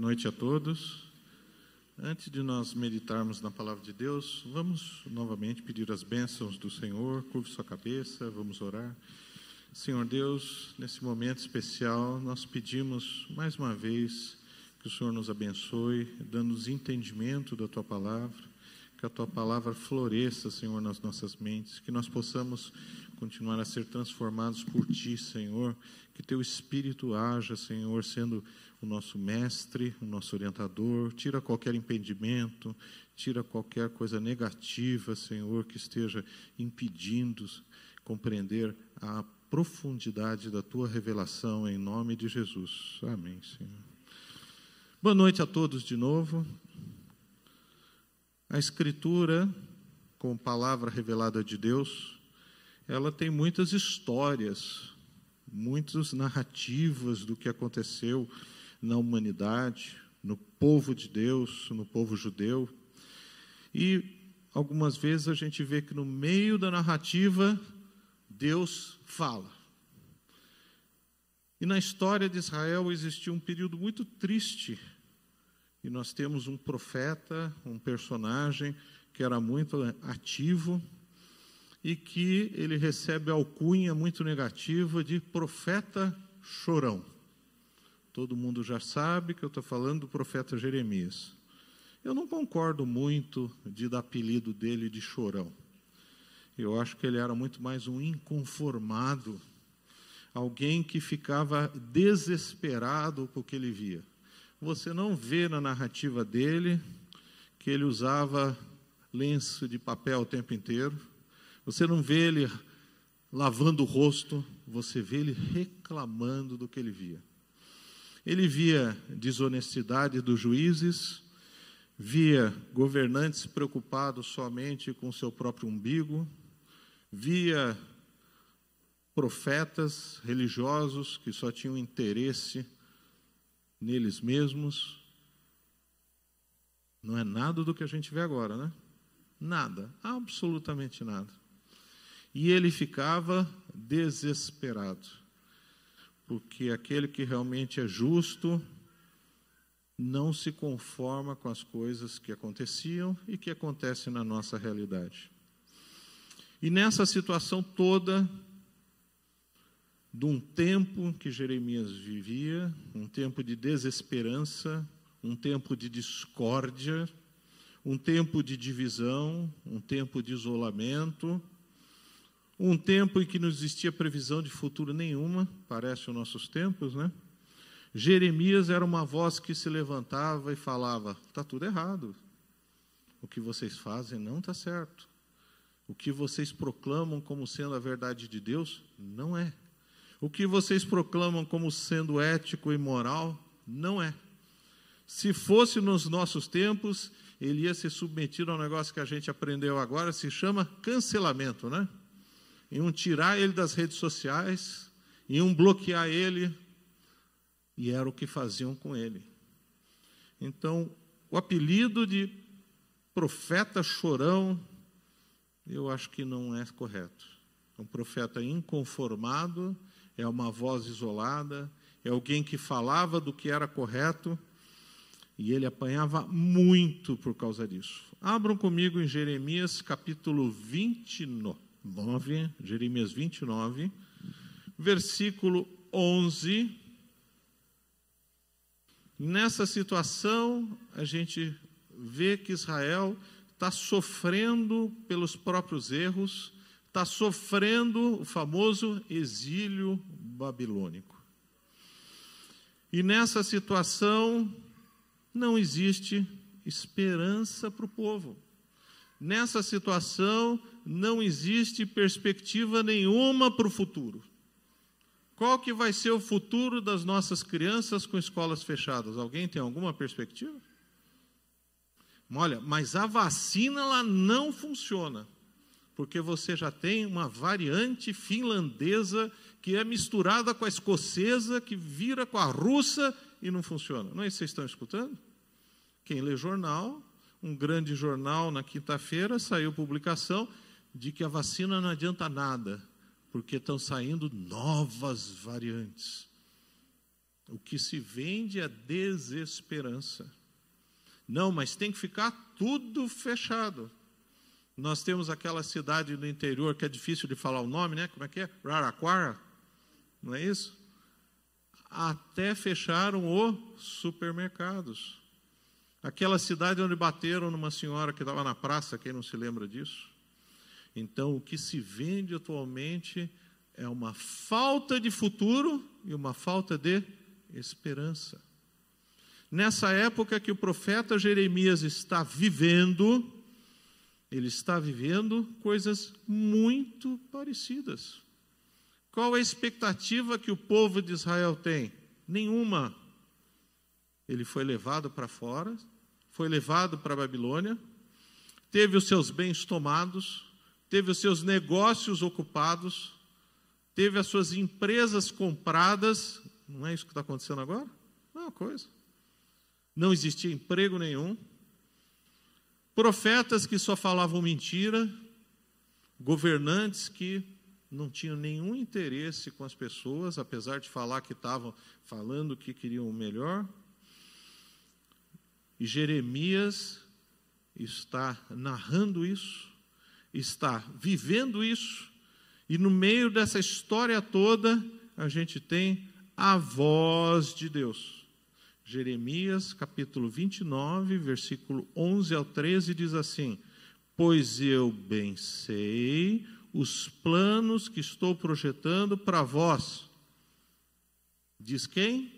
noite a todos. Antes de nós meditarmos na palavra de Deus, vamos novamente pedir as bênçãos do Senhor. Curve sua cabeça, vamos orar. Senhor Deus, nesse momento especial, nós pedimos mais uma vez que o Senhor nos abençoe, dando-nos entendimento da tua palavra, que a tua palavra floresça, Senhor, nas nossas mentes, que nós possamos continuar a ser transformados por ti, Senhor, que teu espírito haja, Senhor, sendo o nosso mestre, o nosso orientador, tira qualquer impedimento, tira qualquer coisa negativa, Senhor, que esteja impedindo compreender a profundidade da tua revelação em nome de Jesus. Amém, Senhor. Boa noite a todos de novo. A Escritura, como palavra revelada de Deus, ela tem muitas histórias, muitas narrativas do que aconteceu na humanidade, no povo de Deus, no povo judeu. E algumas vezes a gente vê que no meio da narrativa, Deus fala. E na história de Israel existiu um período muito triste. E nós temos um profeta, um personagem que era muito ativo e que ele recebe a alcunha muito negativa de profeta chorão. Todo mundo já sabe que eu estou falando do profeta Jeremias. Eu não concordo muito de dar apelido dele de chorão. Eu acho que ele era muito mais um inconformado, alguém que ficava desesperado com o que ele via. Você não vê na narrativa dele que ele usava lenço de papel o tempo inteiro. Você não vê ele lavando o rosto, você vê ele reclamando do que ele via. Ele via desonestidade dos juízes, via governantes preocupados somente com seu próprio umbigo, via profetas religiosos que só tinham interesse neles mesmos. Não é nada do que a gente vê agora, né? Nada, absolutamente nada. E ele ficava desesperado porque aquele que realmente é justo não se conforma com as coisas que aconteciam e que acontecem na nossa realidade. E nessa situação toda, de um tempo que Jeremias vivia, um tempo de desesperança, um tempo de discórdia, um tempo de divisão, um tempo de isolamento, um tempo em que não existia previsão de futuro nenhuma, parece os nossos tempos, né? Jeremias era uma voz que se levantava e falava: está tudo errado. O que vocês fazem não está certo. O que vocês proclamam como sendo a verdade de Deus não é. O que vocês proclamam como sendo ético e moral não é. Se fosse nos nossos tempos, ele ia ser submetido a um negócio que a gente aprendeu agora, se chama cancelamento, né? Iam tirar ele das redes sociais, iam bloquear ele, e era o que faziam com ele. Então, o apelido de profeta chorão, eu acho que não é correto. É um profeta inconformado, é uma voz isolada, é alguém que falava do que era correto, e ele apanhava muito por causa disso. Abram comigo em Jeremias capítulo 29. 9, Jeremias 29, versículo 11. Nessa situação, a gente vê que Israel está sofrendo pelos próprios erros, está sofrendo o famoso exílio babilônico. E nessa situação, não existe esperança para o povo. Nessa situação, não existe perspectiva nenhuma para o futuro. Qual que vai ser o futuro das nossas crianças com escolas fechadas? Alguém tem alguma perspectiva? Olha, mas a vacina ela não funciona, porque você já tem uma variante finlandesa que é misturada com a escocesa, que vira com a russa e não funciona. Não é isso que vocês estão escutando? Quem lê jornal, um grande jornal na quinta-feira saiu publicação de que a vacina não adianta nada, porque estão saindo novas variantes. O que se vende é desesperança. Não, mas tem que ficar tudo fechado. Nós temos aquela cidade no interior que é difícil de falar o nome, né? Como é que é? Raraquara, não é isso? Até fecharam os supermercados. Aquela cidade onde bateram numa senhora que estava na praça, quem não se lembra disso? Então, o que se vende atualmente é uma falta de futuro e uma falta de esperança. Nessa época que o profeta Jeremias está vivendo, ele está vivendo coisas muito parecidas. Qual a expectativa que o povo de Israel tem? Nenhuma. Ele foi levado para fora, foi levado para a Babilônia, teve os seus bens tomados, teve os seus negócios ocupados, teve as suas empresas compradas. Não é isso que está acontecendo agora? Não é coisa. Não existia emprego nenhum. Profetas que só falavam mentira, governantes que não tinham nenhum interesse com as pessoas, apesar de falar que estavam falando que queriam o melhor. E Jeremias está narrando isso, está vivendo isso, e no meio dessa história toda, a gente tem a voz de Deus. Jeremias, capítulo 29, versículo 11 ao 13, diz assim: Pois eu bem sei os planos que estou projetando para vós. Diz quem?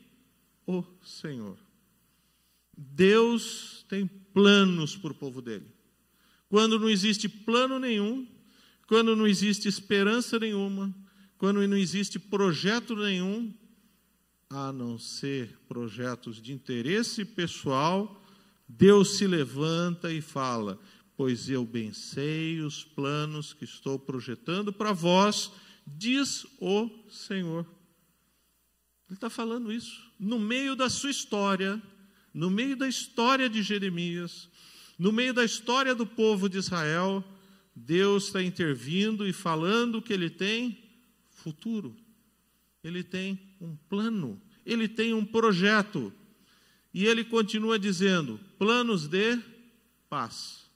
O Senhor. Deus tem planos para o povo dele. Quando não existe plano nenhum, quando não existe esperança nenhuma, quando não existe projeto nenhum, a não ser projetos de interesse pessoal, Deus se levanta e fala: Pois eu bem sei os planos que estou projetando para vós, diz o Senhor. Ele está falando isso no meio da sua história, no meio da história de Jeremias, no meio da história do povo de Israel, Deus está intervindo e falando que ele tem futuro, ele tem um plano, ele tem um projeto. E ele continua dizendo: planos de paz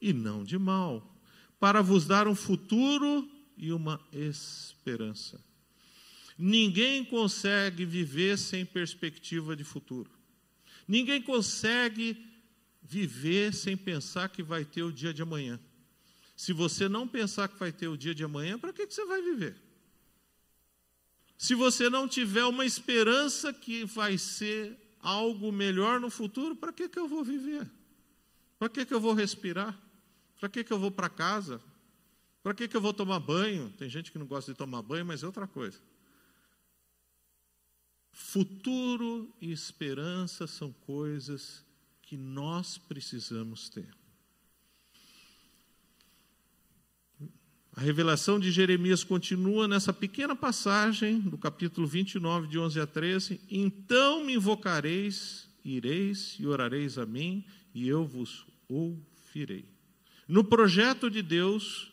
e não de mal, para vos dar um futuro e uma esperança. Ninguém consegue viver sem perspectiva de futuro. Ninguém consegue viver sem pensar que vai ter o dia de amanhã. Se você não pensar que vai ter o dia de amanhã, para que, que você vai viver? Se você não tiver uma esperança que vai ser algo melhor no futuro, para que, que eu vou viver? Para que, que eu vou respirar? Para que, que eu vou para casa? Para que, que eu vou tomar banho? Tem gente que não gosta de tomar banho, mas é outra coisa. Futuro e esperança são coisas que nós precisamos ter. A revelação de Jeremias continua nessa pequena passagem do capítulo 29, de 11 a 13. Então me invocareis, ireis e orareis a mim, e eu vos ouvirei. No projeto de Deus,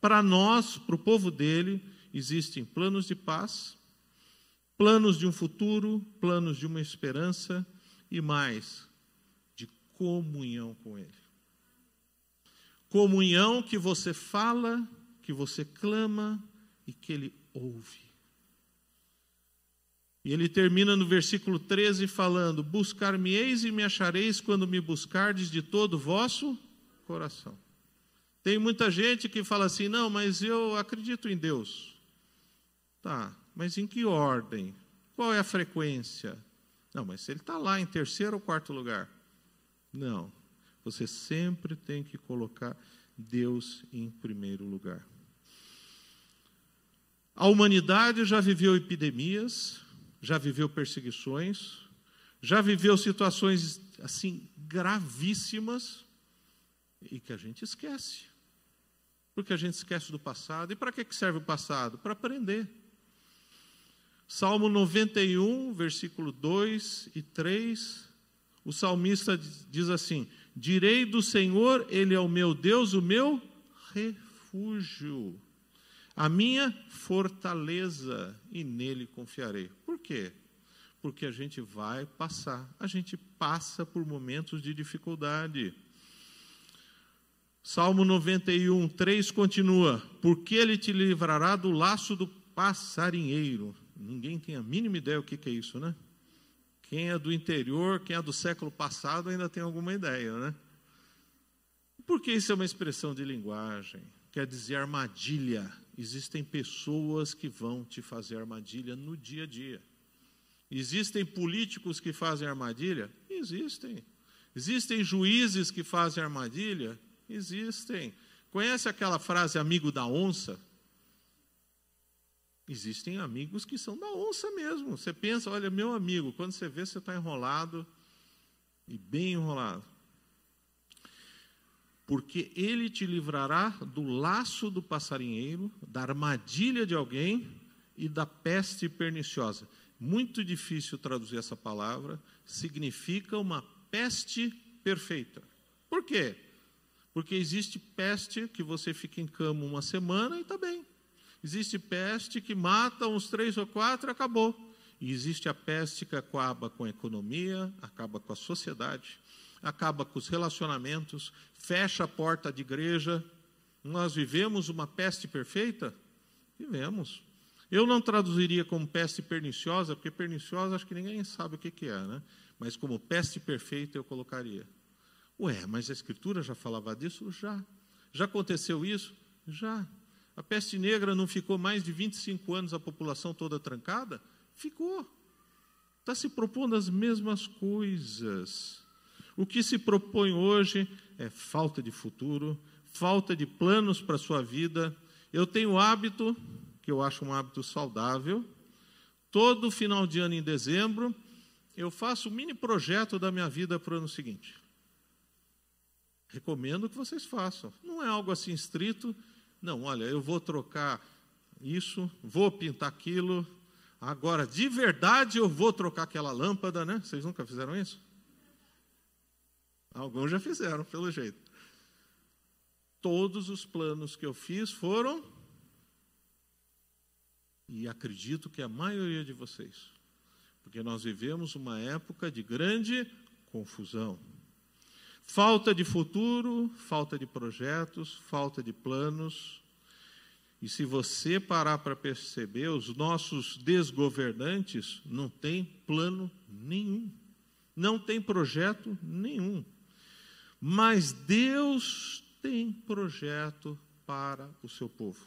para nós, para o povo dele, existem planos de paz, planos de um futuro, planos de uma esperança e mais, de comunhão com Ele. Comunhão que você fala que você clama e que ele ouve. E ele termina no versículo 13 falando: Buscar-me-eis e me achareis quando me buscardes de todo vosso coração. Tem muita gente que fala assim: não, mas eu acredito em Deus. Tá, mas em que ordem? Qual é a frequência? Não, mas ele está lá em terceiro ou quarto lugar. Não, você sempre tem que colocar Deus em primeiro lugar. A humanidade já viveu epidemias, já viveu perseguições, já viveu situações assim gravíssimas e que a gente esquece. Porque a gente esquece do passado. E para que serve o passado? Para aprender. Salmo 91, versículo 2 e 3, o salmista diz assim: Direi do Senhor, Ele é o meu Deus, o meu refúgio a minha fortaleza, e nele confiarei. Por quê? porque a gente vai passar, a gente passa por momentos de dificuldade. Salmo 91, 3 continua: Porque ele te livrará do laço do passarinheiro. Ninguém tem a mínima ideia o que é isso, né? Quem é do interior, quem é do século passado, ainda tem alguma ideia, né? Porque isso é uma expressão de linguagem, quer dizer armadilha. Existem pessoas que vão te fazer armadilha no dia a dia. Existem políticos que fazem armadilha? Existem. Existem juízes que fazem armadilha? Existem. Conhece aquela frase amigo da onça? Existem amigos que são da onça mesmo. Você pensa, olha, meu amigo, quando você vê, você está enrolado e bem enrolado. Porque ele te livrará do laço do passarinheiro, da armadilha de alguém e da peste perniciosa. Muito difícil traduzir essa palavra, significa uma peste perfeita. Por quê? Porque existe peste que você fica em cama uma semana e está bem. Existe peste que mata uns três ou quatro acabou. E existe a peste que acaba com a economia, acaba com a sociedade, acaba com os relacionamentos, fecha a porta de igreja. Nós vivemos uma peste perfeita? Vivemos. Eu não traduziria como peste perniciosa, porque perniciosa acho que ninguém sabe o que, que é, né? Mas como peste perfeita eu colocaria. Ué, mas a Escritura já falava disso? Já. Já aconteceu isso? Já. A peste negra não ficou mais de 25 anos a população toda trancada? Ficou. Está se propondo as mesmas coisas. O que se propõe hoje é falta de futuro, falta de planos para a sua vida. Eu tenho o hábito, que eu acho um hábito saudável, todo final de ano em dezembro, eu faço um mini projeto da minha vida para o ano seguinte. Recomendo que vocês façam. Não é algo assim estrito. Não, olha, eu vou trocar isso, vou pintar aquilo. Agora, de verdade, eu vou trocar aquela lâmpada, né? Vocês nunca fizeram isso? Alguns já fizeram, pelo jeito. Todos os planos que eu fiz foram, e acredito que a maioria de vocês, porque nós vivemos uma época de grande confusão. Falta de futuro, falta de projetos, falta de planos. E se você parar para perceber, os nossos desgovernantes não têm plano nenhum, não tem projeto nenhum. Mas Deus tem projeto para o seu povo.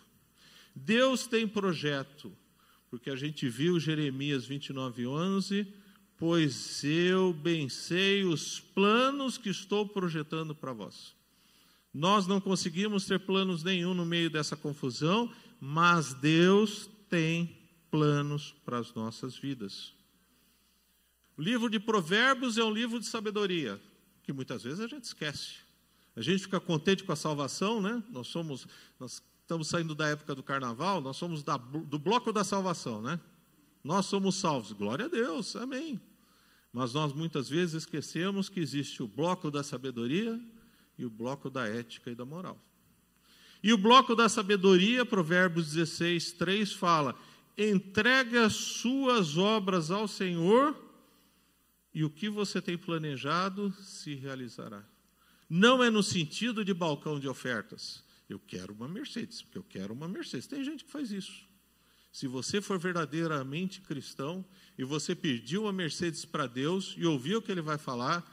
Deus tem projeto, porque a gente viu Jeremias 29, 11 pois eu bem sei os planos que estou projetando para vós. Nós não conseguimos ter planos nenhum no meio dessa confusão, mas Deus tem planos para as nossas vidas. O livro de Provérbios é um livro de sabedoria, que muitas vezes a gente esquece. A gente fica contente com a salvação, né? Nós somos, nós estamos saindo da época do carnaval, nós somos da, do bloco da salvação, né? Nós somos salvos. Glória a Deus, amém. Mas nós muitas vezes esquecemos que existe o bloco da sabedoria e o bloco da ética e da moral. E o bloco da sabedoria, Provérbios 16, 3 fala: entregue as suas obras ao Senhor e o que você tem planejado se realizará. Não é no sentido de balcão de ofertas. Eu quero uma Mercedes, porque eu quero uma Mercedes. Tem gente que faz isso. Se você for verdadeiramente cristão e você pediu uma Mercedes para Deus e ouviu o que ele vai falar,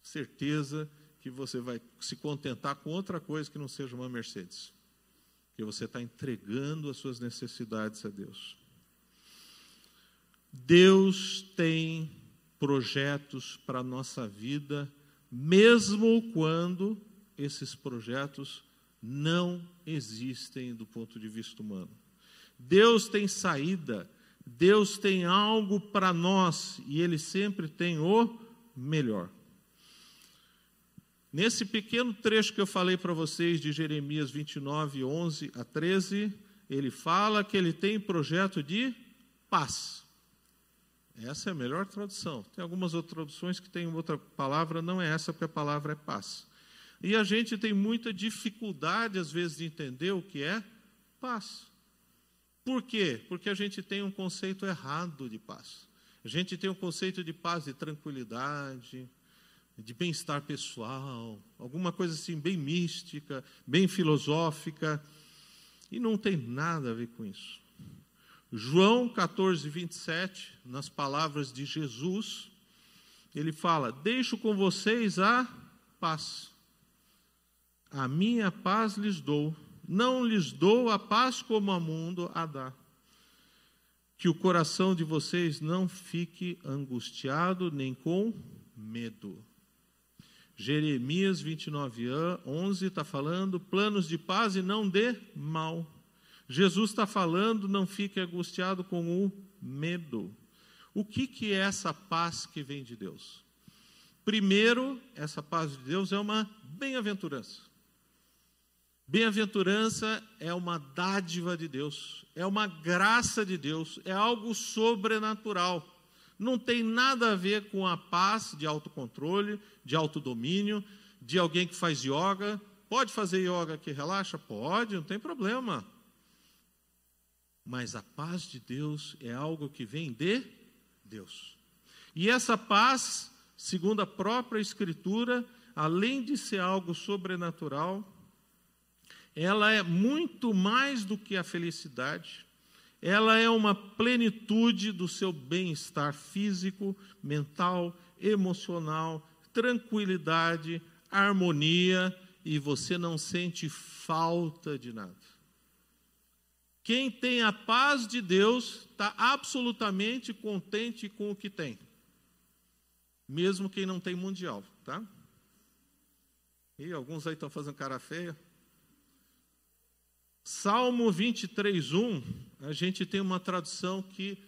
certeza que você vai se contentar com outra coisa que não seja uma Mercedes. Que você está entregando as suas necessidades a Deus. Deus tem projetos para a nossa vida, mesmo quando esses projetos não existem do ponto de vista humano. Deus tem saída, Deus tem algo para nós e Ele sempre tem o melhor. Nesse pequeno trecho que eu falei para vocês de Jeremias 29, 11 a 13, ele fala que ele tem projeto de paz. Essa é a melhor tradução. Tem algumas outras traduções que tem outra palavra, não é essa, porque a palavra é paz. E a gente tem muita dificuldade, às vezes, de entender o que é paz. Por quê? Porque a gente tem um conceito errado de paz. A gente tem um conceito de paz e tranquilidade, de bem-estar pessoal, alguma coisa assim bem mística, bem filosófica, e não tem nada a ver com isso. João 14, 27, nas palavras de Jesus, ele fala: Deixo com vocês a paz. A minha paz lhes dou. Não lhes dou a paz como o mundo a dá. Que o coração de vocês não fique angustiado nem com medo. Jeremias 29, 11 está falando planos de paz e não de mal. Jesus está falando, não fique angustiado com o medo. O que, que é essa paz que vem de Deus? Primeiro, essa paz de Deus é uma bem-aventurança. Bem-aventurança é uma dádiva de Deus, é uma graça de Deus, é algo sobrenatural não tem nada a ver com a paz de autocontrole, de autodomínio, de alguém que faz yoga. Pode fazer yoga que relaxa? Pode, não tem problema. Mas a paz de Deus é algo que vem de Deus. E essa paz, segundo a própria Escritura, além de ser algo sobrenatural, ela é muito mais do que a felicidade, ela é uma plenitude do seu bem-estar físico, mental, emocional, tranquilidade, harmonia e você não sente falta de nada. Quem tem a paz de Deus está absolutamente contente com o que tem, mesmo quem não tem mundial, tá? E alguns aí estão fazendo cara feia. Salmo 23, 1, a gente tem uma tradução que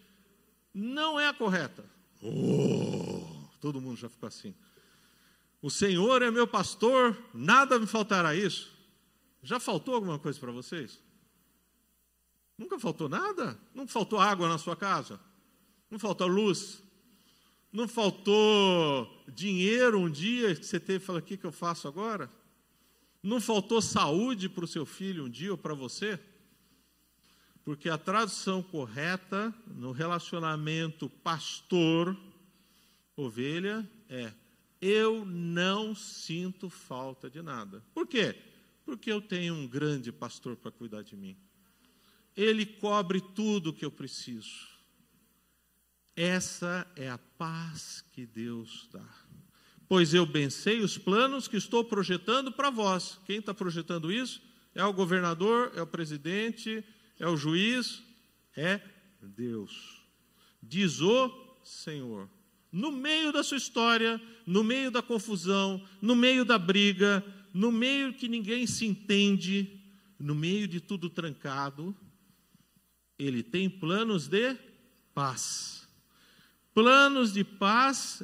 não é a correta. Oh, todo mundo já ficou assim. O Senhor é meu pastor, nada me faltará isso. Já faltou alguma coisa para vocês? Nunca faltou nada? Não faltou água na sua casa? Não faltou luz? Não faltou dinheiro um dia que você teve e falou: o que, que eu faço agora? Não faltou saúde para o seu filho um dia ou para você? Porque a tradução correta no relacionamento pastor-ovelha é: eu não sinto falta de nada. Por quê? Porque eu tenho um grande pastor para cuidar de mim. Ele cobre tudo o que eu preciso. Essa é a paz que Deus dá pois eu pensei os planos que estou projetando para vós. Quem está projetando isso? É o governador, é o presidente, é o juiz, é Deus. Diz o Senhor. No meio da sua história, no meio da confusão, no meio da briga, no meio que ninguém se entende, no meio de tudo trancado, ele tem planos de paz. Planos de paz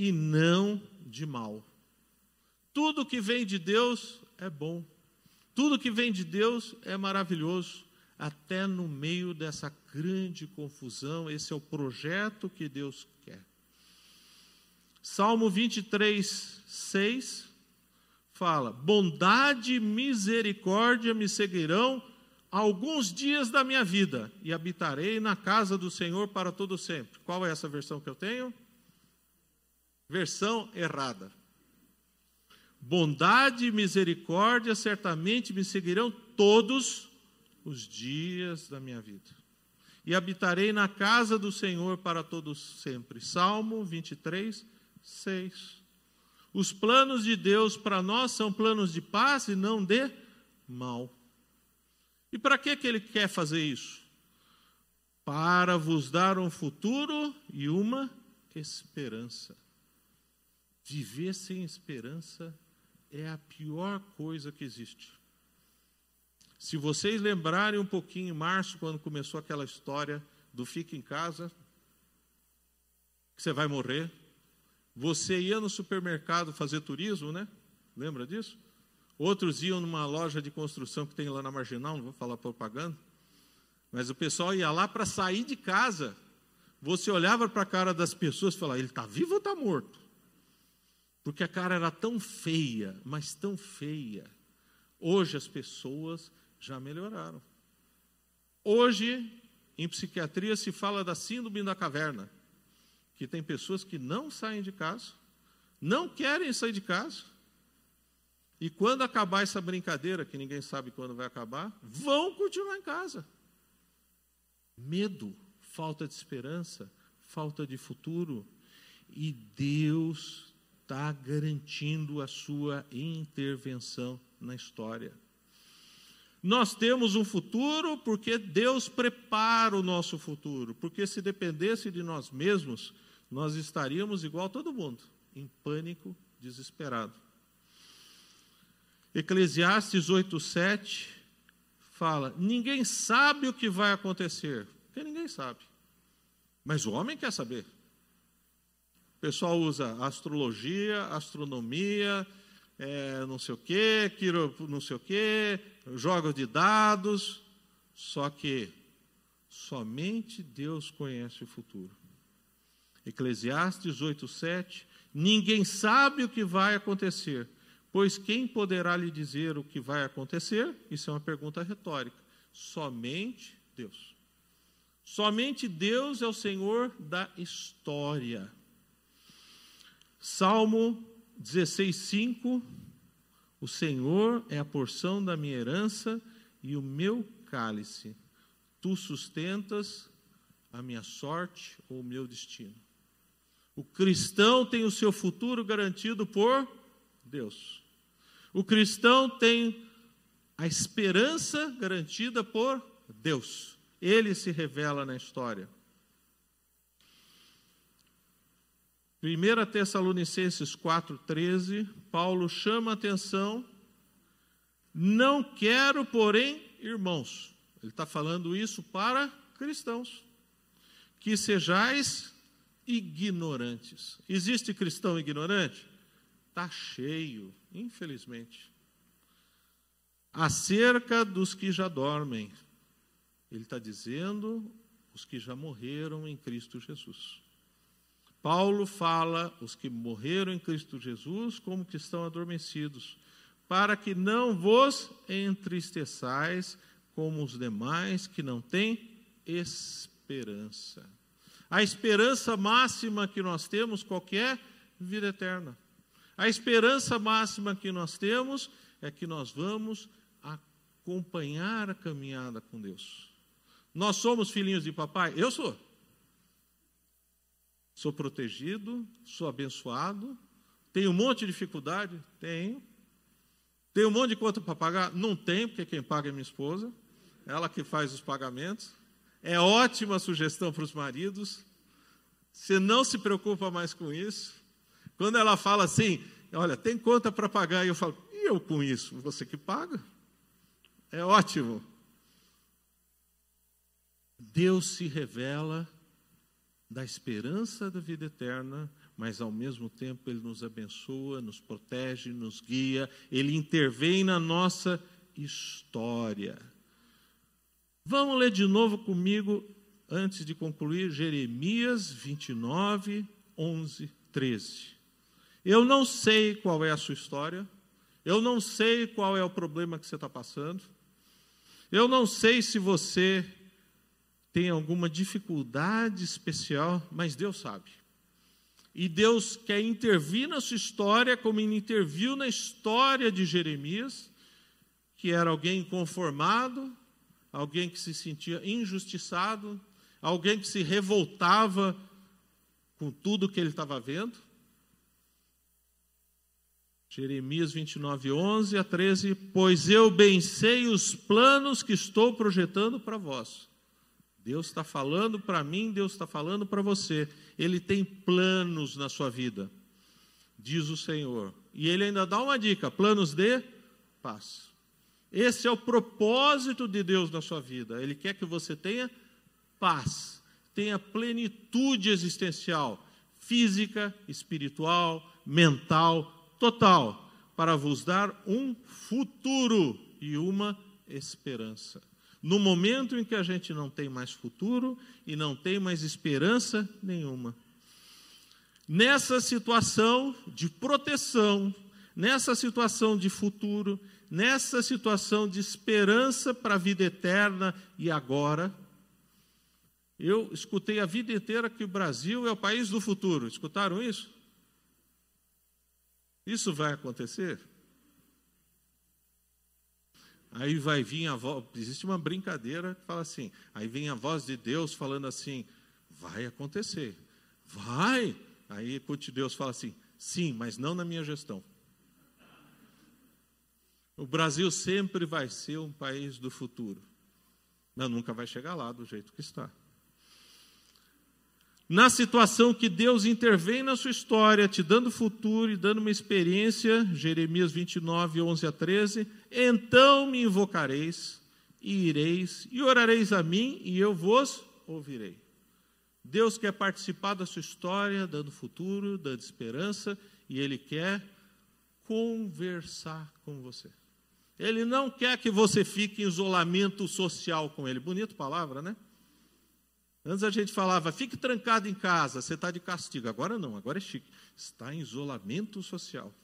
e não de mal. Tudo que vem de Deus é bom. Tudo que vem de Deus é maravilhoso. Até no meio dessa grande confusão, esse é o projeto que Deus quer. Salmo 23, 6 fala: Bondade e misericórdia me seguirão alguns dias da minha vida, e habitarei na casa do Senhor para todo sempre. Qual é essa versão que eu tenho? Versão errada. Bondade e misericórdia certamente me seguirão todos os dias da minha vida. E habitarei na casa do Senhor para todos sempre. Salmo 23, 6. Os planos de Deus para nós são planos de paz e não de mal. E para que, que ele quer fazer isso? Para vos dar um futuro e uma esperança. Viver sem esperança é a pior coisa que existe. Se vocês lembrarem um pouquinho em março, quando começou aquela história do fica em casa, que você vai morrer, você ia no supermercado fazer turismo, né? Lembra disso? Outros iam numa loja de construção que tem lá na Marginal, não vou falar propaganda, mas o pessoal ia lá para sair de casa. Você olhava para a cara das pessoas e falava: ele está vivo ou está morto? Porque a cara era tão feia, mas tão feia. Hoje as pessoas já melhoraram. Hoje, em psiquiatria, se fala da síndrome da caverna. que tem pessoas que não saem de casa, não querem sair de casa, e quando acabar essa brincadeira, que ninguém sabe quando vai acabar, vão continuar em casa. Medo, falta de esperança, falta de futuro. E Deus está garantindo a sua intervenção na história. Nós temos um futuro porque Deus prepara o nosso futuro. Porque se dependesse de nós mesmos, nós estaríamos igual a todo mundo, em pânico, desesperado. Eclesiastes 8:7 fala: "Ninguém sabe o que vai acontecer, porque ninguém sabe. Mas o homem quer saber. O pessoal usa astrologia, astronomia, é, não sei o quê, quiro, não sei o quê, joga de dados, só que somente Deus conhece o futuro. Eclesiastes 8:7 Ninguém sabe o que vai acontecer, pois quem poderá lhe dizer o que vai acontecer? Isso é uma pergunta retórica. Somente Deus. Somente Deus é o Senhor da história. Salmo 16:5 O Senhor é a porção da minha herança e o meu cálice. Tu sustentas a minha sorte ou o meu destino. O cristão tem o seu futuro garantido por Deus. O cristão tem a esperança garantida por Deus. Ele se revela na história. 1 Tessalonicenses 4,13, Paulo chama a atenção, não quero, porém, irmãos, ele está falando isso para cristãos, que sejais ignorantes. Existe cristão ignorante? Está cheio, infelizmente. Acerca dos que já dormem, ele está dizendo os que já morreram em Cristo Jesus. Paulo fala os que morreram em Cristo Jesus como que estão adormecidos, para que não vos entristeçais como os demais que não têm esperança. A esperança máxima que nós temos, qualquer é? vida eterna. A esperança máxima que nós temos é que nós vamos acompanhar a caminhada com Deus. Nós somos filhinhos de papai? Eu sou. Sou protegido, sou abençoado, tenho um monte de dificuldade? Tenho. Tenho um monte de conta para pagar? Não tenho, porque quem paga é minha esposa, ela que faz os pagamentos. É ótima sugestão para os maridos. Você não se preocupa mais com isso. Quando ela fala assim, olha, tem conta para pagar, e eu falo, e eu com isso? Você que paga. É ótimo. Deus se revela da esperança da vida eterna, mas ao mesmo tempo Ele nos abençoa, nos protege, nos guia, Ele intervém na nossa história. Vamos ler de novo comigo, antes de concluir, Jeremias 29, 11, 13. Eu não sei qual é a sua história, eu não sei qual é o problema que você está passando, eu não sei se você tem alguma dificuldade especial, mas Deus sabe. E Deus quer intervir na sua história, como ele interviu na história de Jeremias, que era alguém inconformado, alguém que se sentia injustiçado, alguém que se revoltava com tudo que ele estava vendo. Jeremias 29, 11 a 13: Pois eu bem sei os planos que estou projetando para vós Deus está falando para mim, Deus está falando para você. Ele tem planos na sua vida, diz o Senhor. E ele ainda dá uma dica: planos de paz. Esse é o propósito de Deus na sua vida. Ele quer que você tenha paz, tenha plenitude existencial, física, espiritual, mental, total, para vos dar um futuro e uma esperança no momento em que a gente não tem mais futuro e não tem mais esperança nenhuma. Nessa situação de proteção, nessa situação de futuro, nessa situação de esperança para a vida eterna e agora, Eu escutei a vida inteira que o Brasil é o país do futuro. Escutaram isso? Isso vai acontecer? Aí vai vir a voz, existe uma brincadeira que fala assim, aí vem a voz de Deus falando assim, vai acontecer, vai. Aí Deus fala assim, sim, mas não na minha gestão. O Brasil sempre vai ser um país do futuro, mas nunca vai chegar lá do jeito que está na situação que Deus intervém na sua história, te dando futuro e dando uma experiência, Jeremias 29, 11 a 13, então me invocareis, e ireis, e orareis a mim, e eu vos ouvirei. Deus quer participar da sua história, dando futuro, dando esperança, e Ele quer conversar com você. Ele não quer que você fique em isolamento social com Ele. Bonita palavra, né? Antes a gente falava, fique trancado em casa, você está de castigo. Agora não, agora é chique. Está em isolamento social.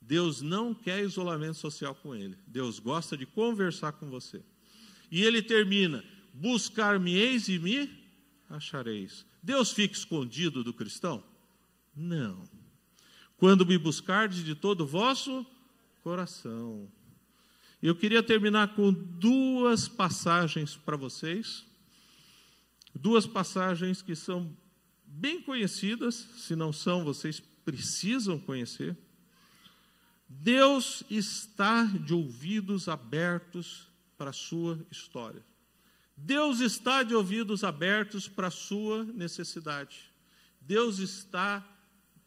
Deus não quer isolamento social com ele. Deus gosta de conversar com você. E ele termina: buscar-me-eis e me achareis. Deus fica escondido do cristão? Não. Quando me buscardes de todo o vosso coração. Eu queria terminar com duas passagens para vocês duas passagens que são bem conhecidas, se não são, vocês precisam conhecer. Deus está de ouvidos abertos para a sua história. Deus está de ouvidos abertos para a sua necessidade. Deus está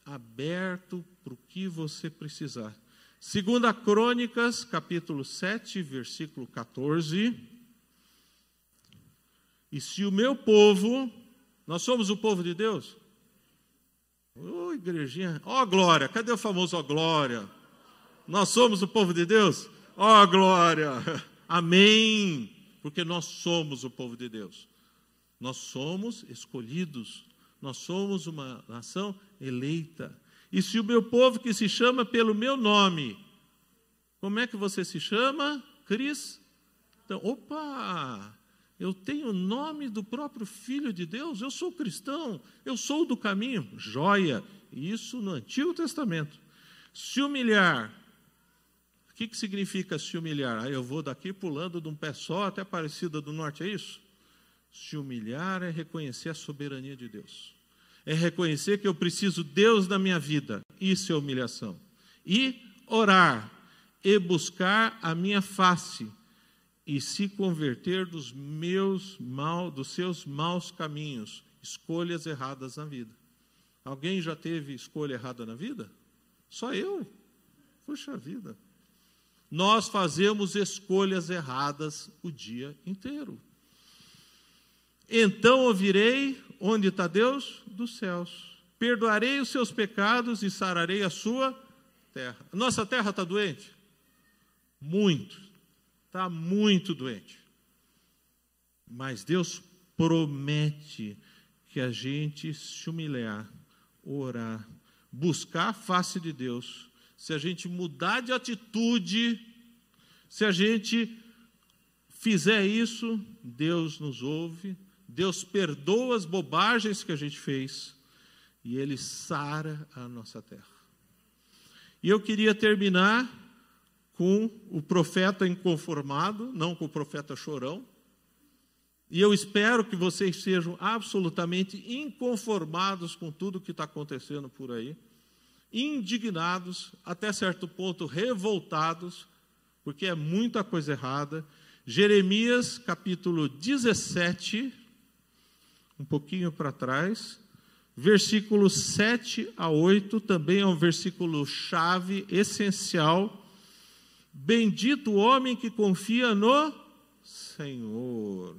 aberto para o que você precisar. Segunda Crônicas, capítulo 7, versículo 14. E se o meu povo, nós somos o povo de Deus? Ô oh, igrejinha, ó oh, glória, cadê o famoso ó oh, glória? Nós somos o povo de Deus? Ó oh, glória, amém, porque nós somos o povo de Deus. Nós somos escolhidos, nós somos uma nação eleita. E se o meu povo que se chama pelo meu nome, como é que você se chama? Cris? Então, opa, eu tenho o nome do próprio Filho de Deus, eu sou cristão, eu sou do caminho. Joia! Isso no Antigo Testamento. Se humilhar, o que, que significa se humilhar? Ah, eu vou daqui pulando de um pé só até a Aparecida do Norte, é isso? Se humilhar é reconhecer a soberania de Deus. É reconhecer que eu preciso Deus na minha vida. Isso é humilhação. E orar e buscar a minha face e se converter dos meus mal, dos seus maus caminhos, escolhas erradas na vida. Alguém já teve escolha errada na vida? Só eu. Puxa vida. Nós fazemos escolhas erradas o dia inteiro. Então ouvirei, onde está Deus? Dos céus. Perdoarei os seus pecados e sararei a sua terra. Nossa terra está doente? Muito está muito doente. Mas Deus promete que a gente se humilhar, orar, buscar a face de Deus, se a gente mudar de atitude, se a gente fizer isso, Deus nos ouve, Deus perdoa as bobagens que a gente fez e Ele sara a nossa terra. E eu queria terminar com o profeta inconformado, não com o profeta chorão. E eu espero que vocês sejam absolutamente inconformados com tudo que está acontecendo por aí, indignados, até certo ponto revoltados, porque é muita coisa errada. Jeremias capítulo 17, um pouquinho para trás, versículos 7 a 8, também é um versículo chave, essencial Bendito o homem que confia no Senhor.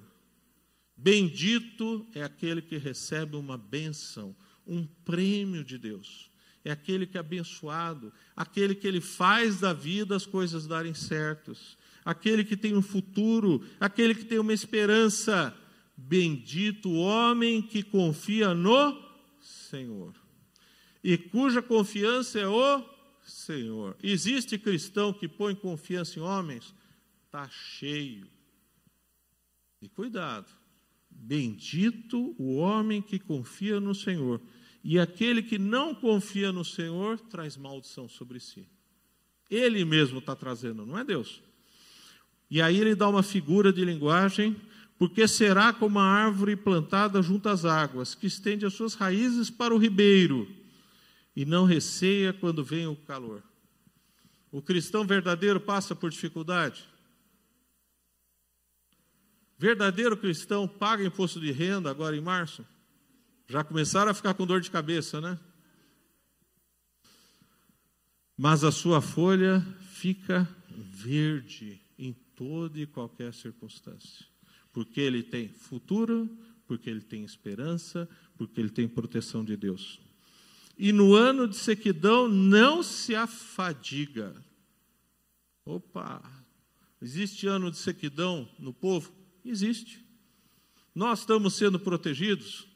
Bendito é aquele que recebe uma bênção, um prêmio de Deus. É aquele que é abençoado, aquele que ele faz da vida as coisas darem certos, aquele que tem um futuro, aquele que tem uma esperança. Bendito o homem que confia no Senhor e cuja confiança é o Senhor. Existe cristão que põe confiança em homens? Está cheio. E cuidado, Bendito o homem que confia no Senhor, e aquele que não confia no Senhor traz maldição sobre si. Ele mesmo está trazendo, não é Deus. E aí ele dá uma figura de linguagem, porque será como a árvore plantada junto às águas, que estende as suas raízes para o ribeiro e não receia quando vem o calor. O cristão verdadeiro passa por dificuldade. Verdadeiro cristão paga imposto de renda agora em março. Já começaram a ficar com dor de cabeça, né? Mas a sua folha fica verde em toda e qualquer circunstância. Porque ele tem futuro, porque ele tem esperança, porque ele tem proteção de Deus. E no ano de sequidão não se afadiga. Opa! Existe ano de sequidão no povo? Existe. Nós estamos sendo protegidos?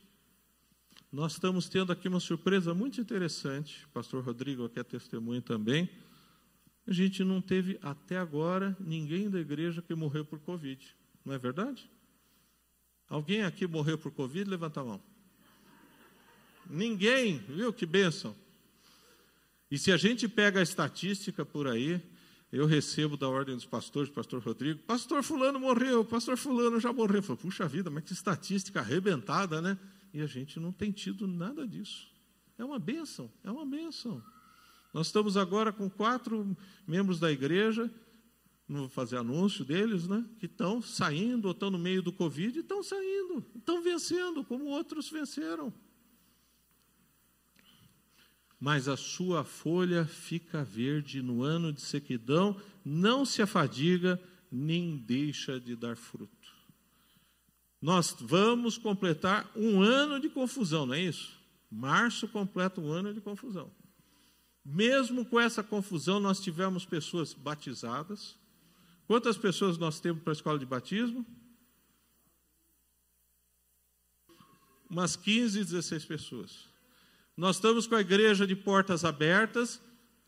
Nós estamos tendo aqui uma surpresa muito interessante. Pastor Rodrigo aqui é testemunho também. A gente não teve até agora ninguém da igreja que morreu por Covid. Não é verdade? Alguém aqui morreu por Covid? Levanta a mão. Ninguém, viu que bênção. E se a gente pega a estatística por aí, eu recebo da ordem dos pastores, pastor Rodrigo, pastor fulano morreu, pastor fulano já morreu. Eu falo, puxa vida, mas que estatística arrebentada, né? E a gente não tem tido nada disso. É uma bênção, é uma bênção. Nós estamos agora com quatro membros da igreja, não vou fazer anúncio deles, né? Que estão saindo, ou estão no meio do Covid, e estão saindo, estão vencendo, como outros venceram mas a sua folha fica verde no ano de sequidão, não se afadiga, nem deixa de dar fruto. Nós vamos completar um ano de confusão, não é isso? Março completa um ano de confusão. Mesmo com essa confusão, nós tivemos pessoas batizadas. Quantas pessoas nós temos para a escola de batismo? Umas 15, 16 pessoas. Nós estamos com a igreja de portas abertas,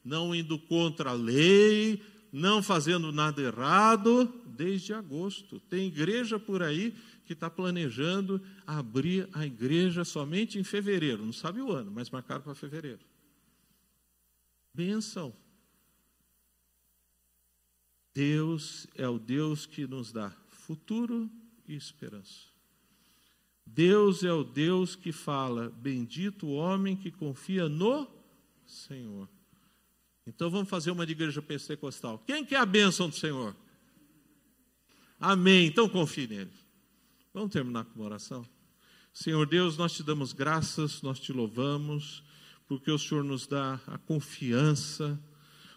não indo contra a lei, não fazendo nada errado, desde agosto. Tem igreja por aí que está planejando abrir a igreja somente em fevereiro. Não sabe o ano, mas marcaram para fevereiro. Benção. Deus é o Deus que nos dá futuro e esperança. Deus é o Deus que fala: Bendito o homem que confia no Senhor. Então vamos fazer uma de igreja pentecostal. Quem quer a bênção do Senhor? Amém. Então confie nele. Vamos terminar com uma oração? Senhor Deus, nós te damos graças, nós te louvamos, porque o Senhor nos dá a confiança,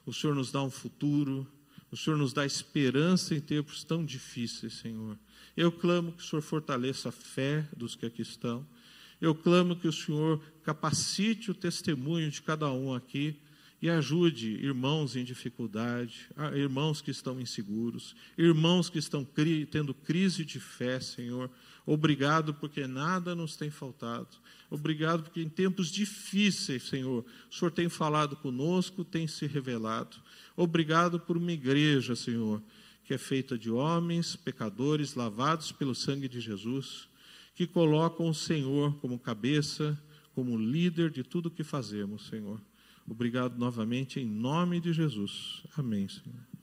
o Senhor nos dá um futuro, o Senhor nos dá esperança em tempos tão difíceis, Senhor. Eu clamo que o Senhor fortaleça a fé dos que aqui estão. Eu clamo que o Senhor capacite o testemunho de cada um aqui e ajude irmãos em dificuldade, irmãos que estão inseguros, irmãos que estão tendo crise de fé, Senhor. Obrigado porque nada nos tem faltado. Obrigado porque em tempos difíceis, Senhor, o Senhor tem falado conosco, tem se revelado. Obrigado por uma igreja, Senhor, que é feita de homens, pecadores, lavados pelo sangue de Jesus, que colocam o Senhor como cabeça, como líder de tudo o que fazemos, Senhor. Obrigado novamente em nome de Jesus. Amém, Senhor.